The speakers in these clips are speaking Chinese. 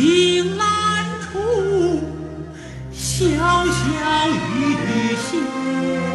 凭栏处潇潇雨歇。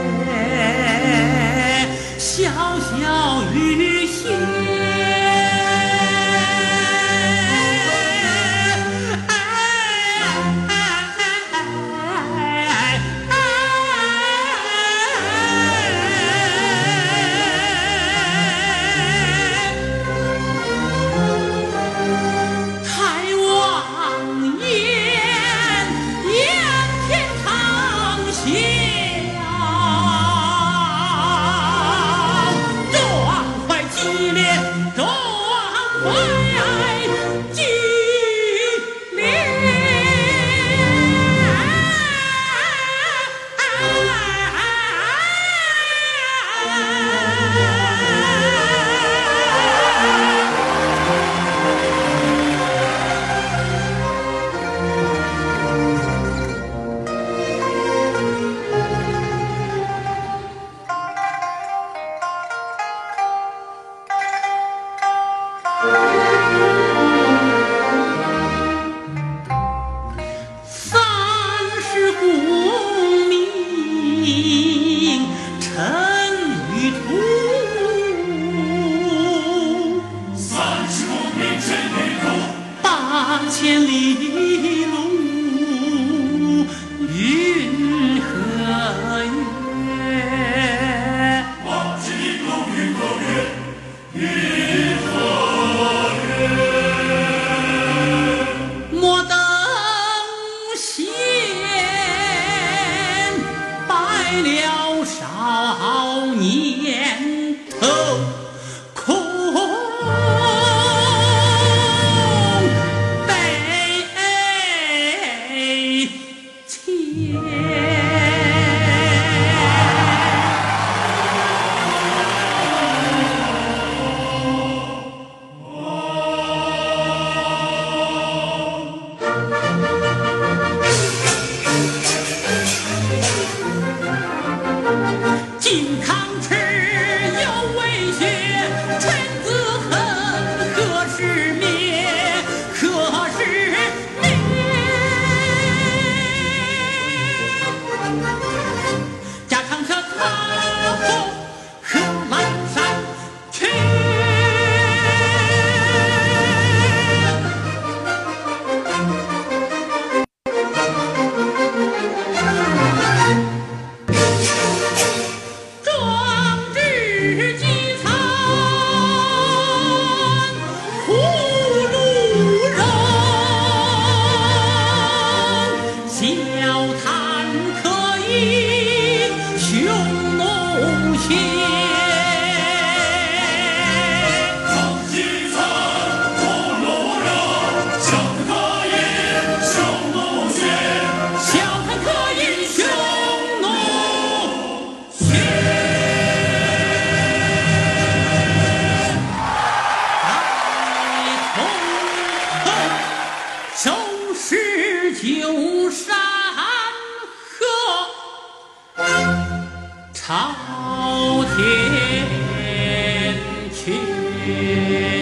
Bye. 千里。¿Sí? 旧山河朝天阙